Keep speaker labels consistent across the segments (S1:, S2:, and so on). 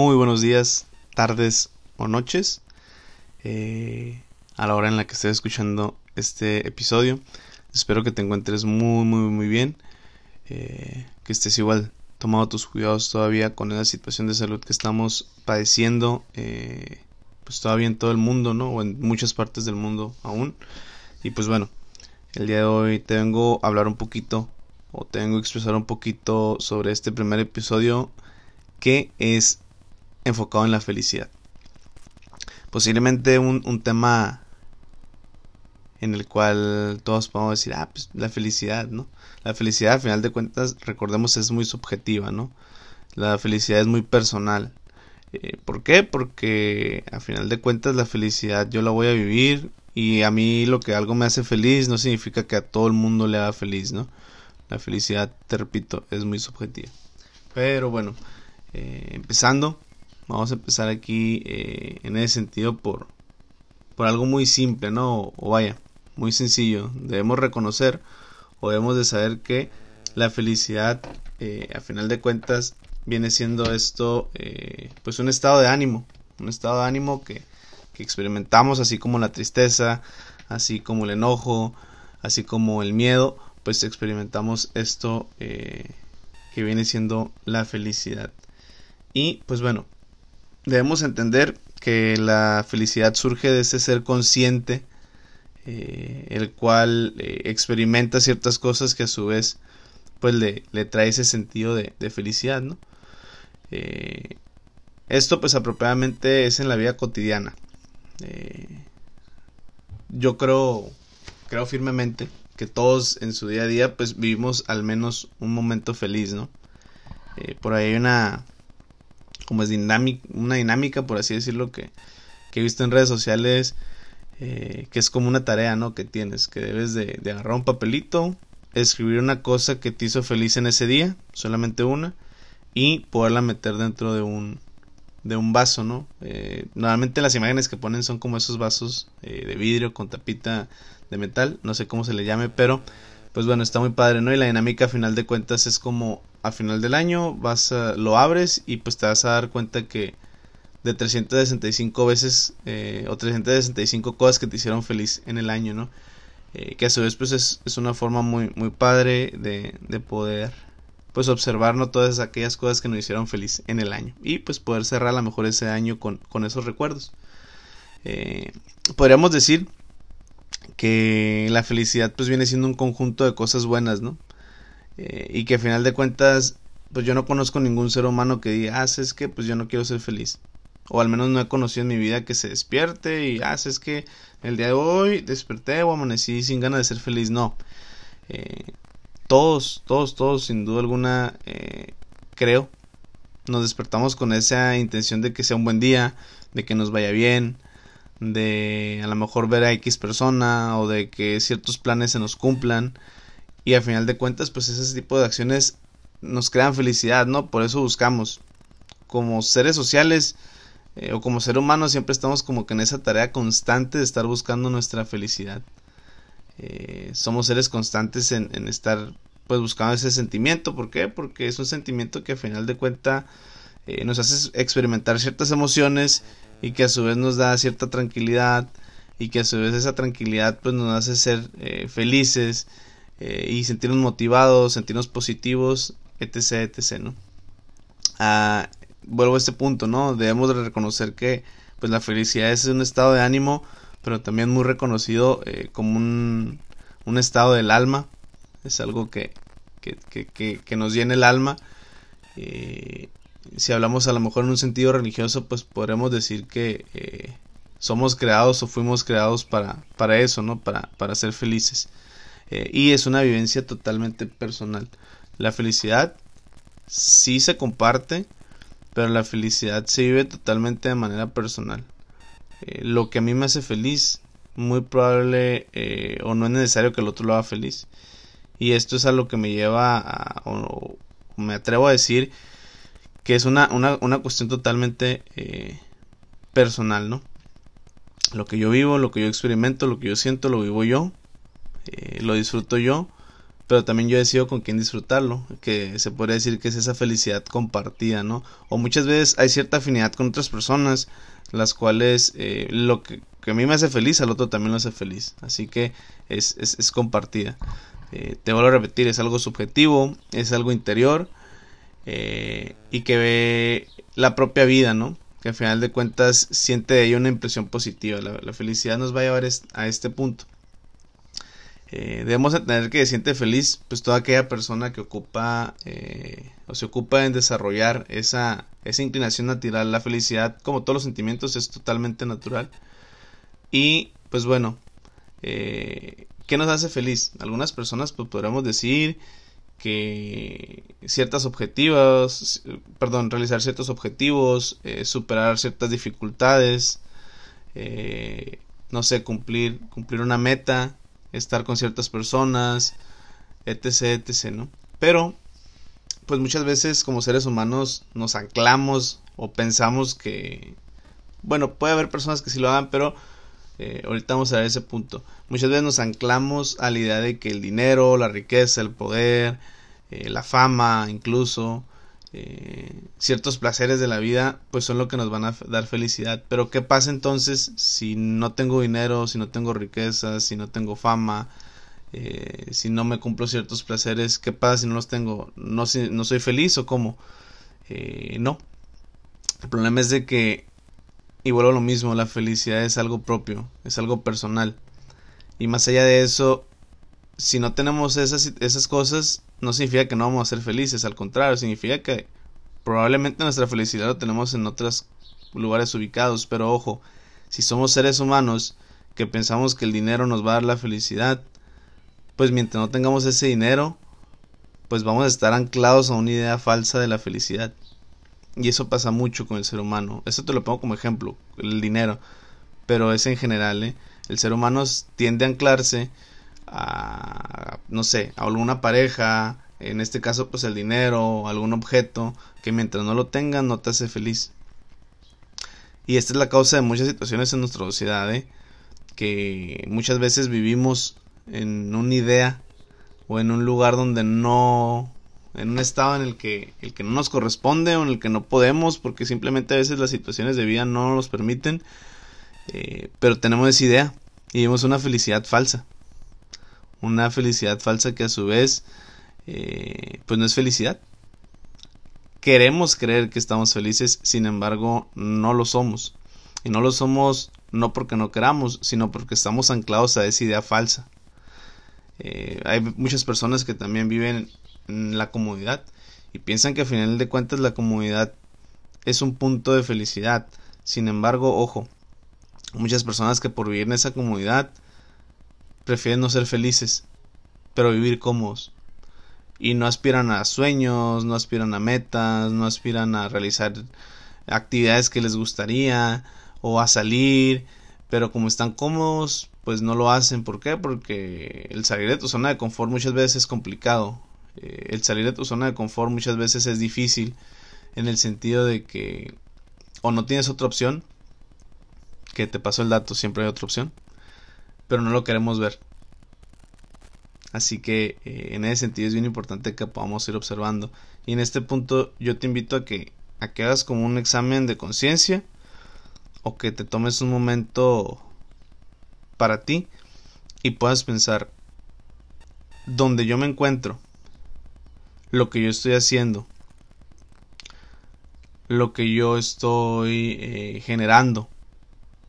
S1: Muy buenos días, tardes o noches. eh, a la hora en la que estés escuchando este episodio. Espero que te encuentres muy, muy, muy bien. eh, que estés igual tomando tus cuidados todavía con esa situación de salud que estamos padeciendo. eh, pues todavía en todo el mundo, ¿no? O en muchas partes del mundo aún. Y pues bueno, el día de hoy te vengo a hablar un poquito o te vengo a expresar un poquito sobre este primer episodio que es enfocado en la felicidad. Posiblemente un, un tema en el cual todos podemos decir, ah, pues la felicidad, ¿no? La felicidad, al final de cuentas, recordemos, es muy subjetiva, ¿no? La felicidad es muy personal. Eh, ¿Por qué? Porque al final de cuentas la felicidad yo la voy a vivir y a mí lo que algo me hace feliz no significa que a todo el mundo le haga feliz, ¿no? La felicidad, te repito, es muy subjetiva. Pero bueno, eh, empezando, vamos a empezar aquí eh, en ese sentido por, por algo muy simple, ¿no? O, vaya, muy sencillo. Debemos reconocer o debemos de saber que la felicidad, eh, a final de cuentas, viene siendo esto, eh, pues un estado de ánimo, un estado de ánimo que, que experimentamos, así como la tristeza, así como el enojo, así como el miedo, pues experimentamos esto que viene siendo la felicidad. Y pues bueno, debemos entender que la felicidad surge de ese ser consciente, eh, el cual eh, experimenta ciertas cosas que a su vez pues le, le trae ese sentido de, de felicidad, ¿no? Eh, esto pues apropiadamente es en la vida cotidiana. Yo creo, creo firmemente que todos en su día a día pues vivimos al menos un momento feliz, ¿no? Por ahí hay una, como es dinámica, una dinámica por así decirlo que, que he visto en redes sociales eh, que es como una tarea, ¿no? Que tienes, que debes de, agarrar un papelito, escribir una cosa que te hizo feliz en ese día, solamente una, y poderla meter dentro de un de un vaso, ¿no? Eh, normalmente las imágenes que ponen son como esos vasos eh, de vidrio con tapita de metal, no sé cómo se le llame, pero pues bueno, está muy padre, ¿no? Y la dinámica a final de cuentas es como final del año vas a, lo abres y pues te vas a dar cuenta que de 365 veces eh, o 365 cosas que te hicieron feliz en el año, ¿no? Eh, que a su vez pues es, es una forma muy, muy padre de, de poder pues observar ¿no? todas aquellas cosas que nos hicieron feliz en el año y pues poder cerrar a lo mejor ese año con, con esos recuerdos. Eh, podríamos decir que la felicidad pues viene siendo un conjunto de cosas buenas, ¿no? Eh, y que a final de cuentas pues yo no conozco ningún ser humano que diga, ah, es que pues yo no quiero ser feliz. O al menos no he conocido en mi vida que se despierte y, ah, es que el día de hoy desperté o amanecí sin ganas de ser feliz. No. Eh, todos, todos, todos, sin duda alguna, eh, creo, nos despertamos con esa intención de que sea un buen día, de que nos vaya bien, de a lo mejor ver a X persona o de que ciertos planes se nos cumplan y al final de cuentas pues ese tipo de acciones nos crean felicidad, ¿no? Por eso buscamos como seres sociales eh, o como ser humano siempre estamos como que en esa tarea constante de estar buscando nuestra felicidad. Eh, somos seres constantes en, estar pues buscando ese sentimiento. ¿Por qué? Porque es un sentimiento que a final de cuenta eh, nos hace experimentar ciertas emociones y que a su vez nos da cierta tranquilidad y que a su vez esa tranquilidad pues nos hace ser eh, y sentirnos motivados, sentirnos positivos, etc, etc, ¿no? Ah, vuelvo a este punto, ¿no? Debemos de reconocer que pues la felicidad es un estado de ánimo pero también muy reconocido eh, como un, un, estado del alma. Es algo que, que, que, que nos llena el alma. Eh, si hablamos a lo mejor en un sentido religioso, pues podremos decir que eh, somos creados o fuimos creados para, para eso, ¿no? Para, para ser felices. Y es una vivencia totalmente personal. La felicidad sí se comparte, pero la felicidad se vive totalmente de manera personal. Eh, lo que a mí me hace feliz, muy probable eh, o no es necesario que el otro lo haga feliz. Y esto es a lo que me lleva a, o, me atrevo a decir que es una, una, una cuestión totalmente eh, personal, ¿no? Lo que yo vivo, lo que yo experimento, lo que yo siento, lo vivo yo, eh, lo disfruto yo pero también yo decido con quién disfrutarlo, que se puede decir que es esa felicidad compartida, ¿no? O muchas veces hay cierta afinidad con otras personas, las cuales eh, lo que, a mí me hace feliz, al otro también lo hace feliz, así que es, es, compartida. Eh, te vuelvo a repetir, es algo subjetivo, es algo interior eh, y que ve la propia vida, ¿no? Que al final de cuentas siente de ella una impresión positiva. La, la felicidad nos va a llevar a este punto. Eh, debemos entender que se siente feliz pues toda aquella persona que ocupa eh, o se ocupa en desarrollar esa, esa inclinación natural la felicidad como todos los sentimientos es totalmente natural y pues bueno eh, ¿qué nos hace feliz? algunas personas pues decir que ciertas objetivos perdón realizar ciertos objetivos eh, superar ciertas dificultades no sé cumplir cumplir una meta estar con ciertas personas, etc, etc, ¿no? Pero, pues muchas veces como seres humanos nos anclamos o pensamos que, bueno, puede haber personas que sí lo hagan, pero eh, ahorita vamos a ver ese punto. Muchas veces nos anclamos a la idea de que el dinero, la riqueza, el poder, eh, la fama, incluso, eh, ciertos placeres de la vida pues son lo que nos van a dar felicidad. Pero qué pasa entonces si no tengo dinero si no tengo riqueza si no tengo fama eh, si no me cumplo ciertos placeres qué pasa si no los tengo no, si, no soy feliz o cómo eh, no. El problema es de que y vuelvo a lo mismo la felicidad es algo propio es algo personal. Y más allá de eso si no tenemos esas, esas cosas no significa que no vamos a ser felices, al contrario, significa que probablemente nuestra felicidad la tenemos en otros lugares ubicados, pero ojo, si somos seres humanos que pensamos que el dinero nos va a dar la felicidad, pues mientras no tengamos ese dinero, pues vamos a estar anclados a una idea falsa de la felicidad. Y eso pasa mucho con el ser humano. Eso te lo pongo como ejemplo, el dinero. Pero es en general, ¿eh? El ser humano tiende a anclarse a, no sé, a alguna pareja, en este caso pues el dinero, algún objeto, que mientras no lo tengan no te hace feliz. Y esta es la causa de muchas situaciones en nuestra sociedad, ¿eh? que muchas veces vivimos en una idea o en un lugar donde no en un estado en el que el que no nos corresponde o en el que no podemos porque simplemente a veces las situaciones de vida no nos permiten eh, pero tenemos esa idea y vivimos una felicidad falsa una felicidad falsa que a su vez eh, pues no es felicidad. Queremos creer que estamos felices, sin embargo no lo somos. Y no lo somos no porque no queramos, sino porque estamos anclados a esa idea falsa. Eh, hay muchas personas que también viven en la comodidad y piensan que al final de cuentas la comodidad es un punto de felicidad. Sin embargo, ojo, muchas personas que por vivir en esa comodidad prefieren no ser felices, pero vivir cómodos. Y no aspiran a sueños, no aspiran a metas, no aspiran a realizar actividades que les gustaría o a salir, pero como están cómodos, pues no lo hacen. ¿Por qué? Porque el salir de tu zona de confort muchas veces es complicado. Eh, el salir de tu zona de confort muchas veces es difícil en el sentido de que o no tienes otra opción, que te pasó el dato, siempre hay otra opción, pero no lo queremos ver. Así que eh, en ese sentido es bien importante que podamos ir observando. Y en este punto yo te invito a que, a que hagas como un examen de conciencia o que te tomes un momento para ti y puedas pensar donde yo me encuentro, lo que yo estoy haciendo, lo que yo estoy eh, generando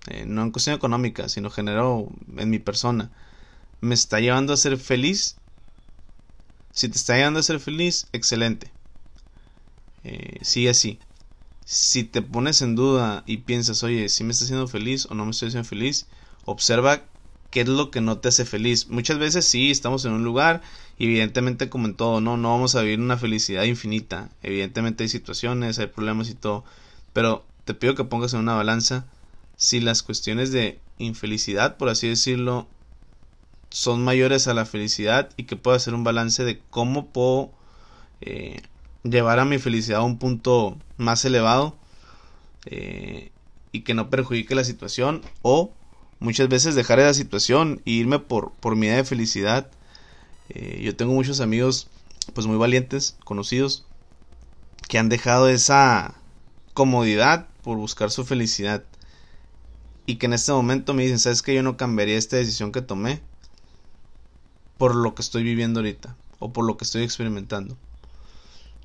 S1: eh, no en cuestión económica, sino genero en mi persona, me está llevando a ser feliz. Si te está llevando a ser feliz, excelente. Eh, sigue así. Si te pones en duda y piensas, oye, si me está haciendo feliz o no me estoy haciendo feliz, observa qué es lo que no te hace feliz. Muchas veces sí, estamos en un lugar evidentemente como en todo, no, no vamos a vivir una felicidad infinita. Evidentemente hay situaciones, hay problemas y todo. Pero te pido que pongas en una balanza si las cuestiones de infelicidad, por así decirlo, son mayores a la felicidad y que pueda hacer un balance de cómo puedo eh, llevar a mi felicidad a un punto más elevado eh, y que no perjudique la situación o muchas veces dejar esa situación e irme por, por mi idea de felicidad Eh, yo tengo muchos amigos, pues muy valientes, conocidos, que han dejado esa comodidad por buscar su felicidad. Y que en este momento me dicen, ¿sabes que Yo no cambiaría esta decisión que tomé por lo que estoy viviendo ahorita o por lo que estoy experimentando.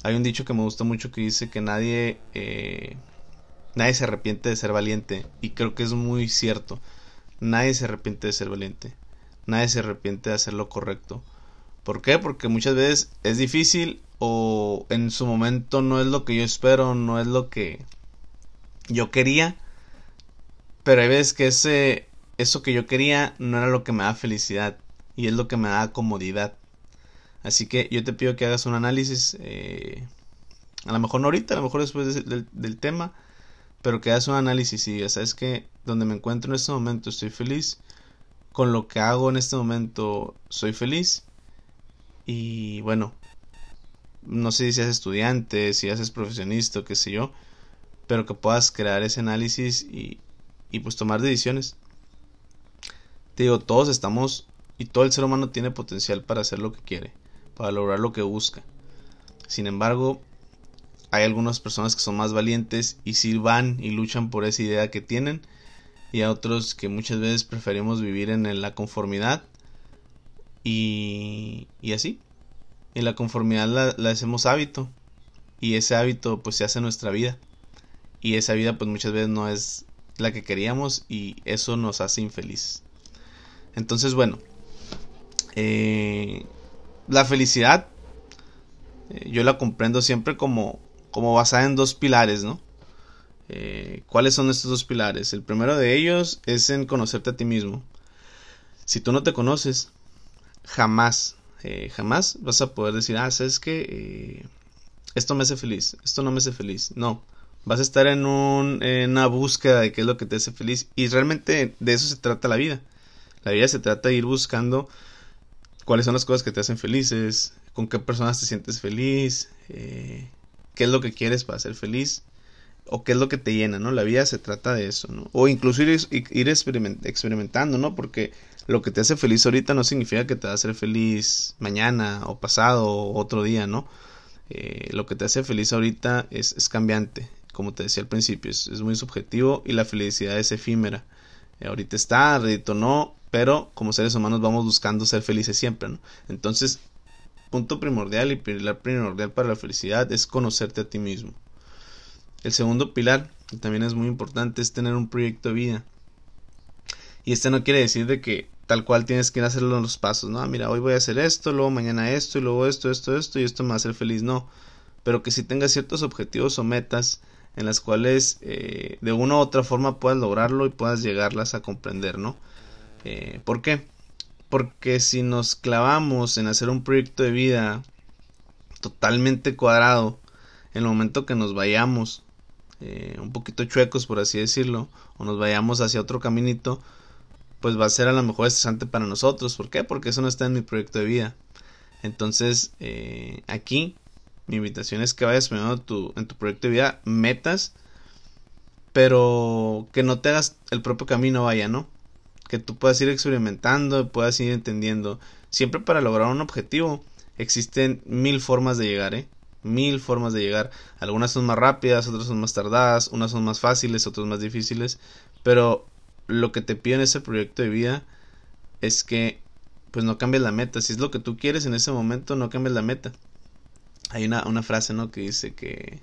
S1: Hay un dicho que me gusta mucho que dice que nadie, eh, nadie se arrepiente de ser valiente y creo que es muy cierto. Nadie se arrepiente de ser valiente. Nadie se arrepiente de hacer lo correcto. ¿Por qué? Porque muchas veces es difícil o en su momento no es lo que yo espero, no es lo que yo quería. Pero hay veces que ese, eso que yo quería no era lo que me da felicidad y es lo que me da comodidad. Así que yo te pido que hagas un análisis, eh, a lo mejor no ahorita, a lo mejor después del, tema, pero que hagas un análisis y digas, ¿sabes que Donde me encuentro en este momento estoy feliz, con lo que hago en este momento soy feliz y bueno, no sé si seas estudiante, si haces profesionista qué sé yo, pero que puedas crear ese análisis y, y pues tomar decisiones. Te digo, todos estamos y todo el ser humano tiene potencial para hacer lo que quiere para lograr lo que busca. Sin embargo, hay algunas personas que son más valientes y sí van y luchan por esa idea que tienen y a otros que muchas veces preferimos vivir en la conformidad y, y así. Y la conformidad la, la hacemos hábito y ese hábito pues se hace nuestra vida y esa vida pues muchas veces no es la que queríamos y eso nos hace infelices. Entonces bueno, eh, la felicidad eh, yo la comprendo siempre como, como basada en dos pilares, ¿no? Eh, ¿Cuáles son estos dos pilares? El primero de ellos es en conocerte a ti mismo. Si tú no te conoces, jamás, jamás vas a poder decir, ah, sabes que esto me hace feliz, esto no me hace feliz. No, vas a estar en, un, en una búsqueda de qué es lo que te hace feliz. Y realmente de eso se trata la vida. La vida se trata de ir buscando cuáles son las cosas que te hacen felices, con qué personas te sientes feliz, eh, qué es lo que quieres para ser feliz o qué es lo que te llena, ¿no? La vida se trata de eso, ¿no? O incluso ir, ir experimentando, ¿no? Porque lo que te hace feliz ahorita no significa que te va a hacer feliz mañana o pasado o otro día, ¿no? Eh, lo que te hace feliz ahorita es, es cambiante, como te decía al principio, es, muy subjetivo y la felicidad es efímera. Eh, ahorita está, redito no, pero como seres humanos vamos buscando ser felices siempre, ¿no? Entonces, punto primordial y pilar primordial para la felicidad es conocerte a ti mismo. El segundo pilar, que también es muy importante, es tener un proyecto de vida. Y este no quiere decir de que tal cual tienes que ir a hacerlo los pasos, ¿no? Ah, mira, hoy voy a hacer esto, luego mañana esto, y luego esto, esto, esto, y esto me va a hacer feliz, no. Pero que si tengas ciertos objetivos o metas en las cuales eh, de una u otra forma puedas lograrlo y puedas llegarlas a comprender, ¿no? Eh, ¿Por qué? Porque si nos clavamos en hacer un proyecto de vida totalmente cuadrado, en el momento que nos vayamos eh, un poquito chuecos, por así decirlo, o nos vayamos hacia otro caminito, pues va a ser a lo mejor estresante para nosotros. ¿Por qué? Porque eso no está en mi proyecto de vida. Entonces, eh, aquí mi invitación es que vayas primero en tu proyecto de vida metas, pero que no te hagas el propio camino, vaya, ¿no? que tú puedas ir experimentando, puedas ir entendiendo. Siempre para lograr un objetivo existen mil formas de llegar, ¿eh? Mil formas de llegar. Algunas son más rápidas, otras son más tardadas, unas son más fáciles, otras más difíciles. Pero lo que te pido en ese proyecto de vida es que pues no cambies la meta. Si es lo que tú quieres en ese momento, no cambies la meta. Hay una, frase, ¿no? Que dice que,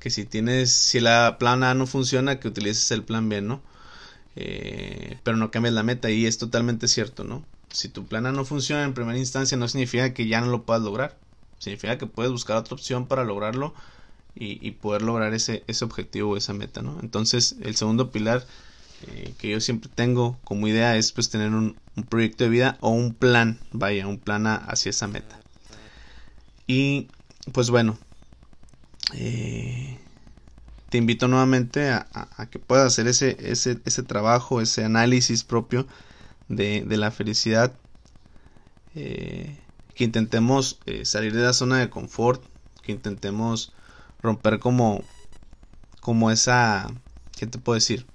S1: que si tienes, si la plan A no funciona, que utilices el plan B, ¿no? Eh, pero no cambies la meta y es totalmente cierto, ¿no? Si tu plan no funciona en primera instancia no significa que ya no lo puedas lograr, significa que puedes buscar otra opción para lograrlo y, poder lograr ese, ese objetivo o esa meta, ¿no? Entonces el segundo pilar eh, que yo siempre tengo como idea es pues tener un, proyecto de vida o un plan, vaya, un plan hacia esa meta. Y pues bueno, eh, te invito nuevamente a, que puedas hacer ese, ese, ese, trabajo, ese análisis propio de, la felicidad. Eh, que intentemos eh, salir de la zona de confort, que intentemos romper como, como esa, ¿qué te puedo decir?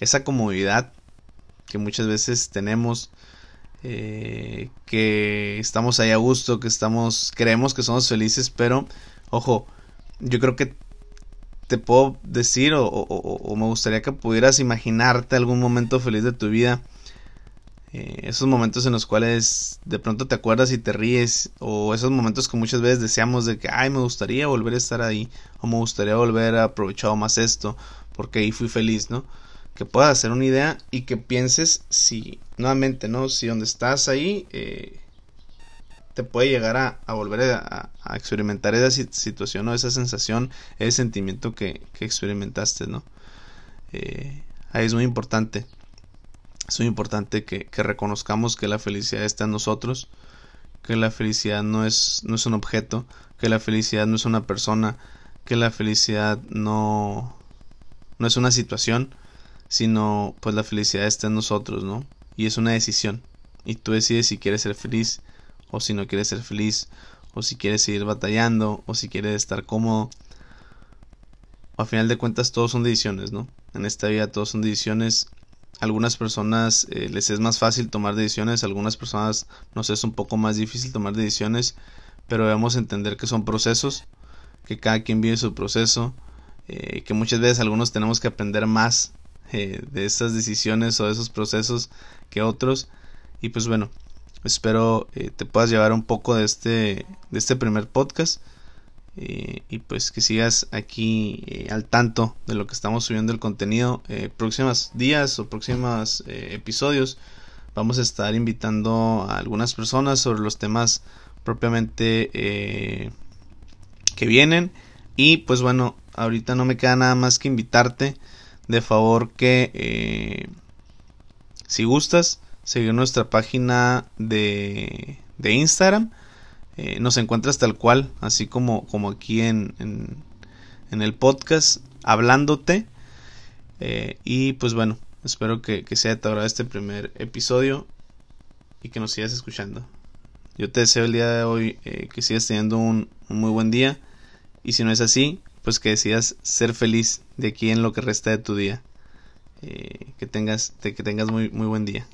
S1: Esa comodidad que muchas veces tenemos eh, que estamos ahí a gusto, que estamos, creemos que somos felices, pero ojo, yo creo que te puedo decir o, me gustaría que pudieras imaginarte algún momento feliz de tu vida. Eh, esos momentos en los cuales de pronto te acuerdas y te ríes o esos momentos que muchas veces deseamos de que ay me gustaría volver a estar ahí o me gustaría volver a aprovechar más esto porque ahí fui feliz no que puedas hacer una idea y que pienses si nuevamente no si donde estás ahí eh, te puede llegar a, volver a, experimentar esa situación o esa sensación, ese sentimiento que, experimentaste, ¿no? Eh, ahí es muy importante, es muy importante que, reconozcamos que la felicidad está en nosotros, que la felicidad no es, no es un objeto, que la felicidad no es una persona, que la felicidad no, no es una situación, sino pues la felicidad está en nosotros, ¿no? Y es una decisión. Y tú decides si quieres ser feliz o si no quieres ser feliz, o si quieres seguir batallando, o si quieres estar cómodo. A final de cuentas todos son decisiones, ¿no? En esta vida todos son decisiones. Algunas personas eh, les es más fácil tomar decisiones, algunas personas nos es un poco más difícil tomar decisiones, pero debemos entender que son procesos, que cada quien vive su proceso, eh, que muchas veces algunos tenemos que aprender más eh, de esas decisiones o de esos procesos que otros. Y pues bueno, Espero eh, te puedas llevar un poco de este, de este primer podcast. Eh, y pues que sigas aquí eh, al tanto de lo que estamos subiendo el contenido. próximos días o próximos episodios vamos a estar invitando a algunas personas sobre los temas propiamente que vienen. Y pues bueno, ahorita no me queda nada más que invitarte de favor que si gustas seguir nuestra página de, de Instagram. Eh, nos encuentras tal cual, así como, como aquí en, en, el podcast, hablándote. Eh, y pues bueno, espero que, que sea de tu este primer episodio y que nos sigas escuchando. Yo te deseo el día de hoy eh, que sigas teniendo un, muy buen día. Y si no es así, pues que decidas ser feliz de aquí en lo que resta de tu día. que tengas, que tengas muy, muy buen día.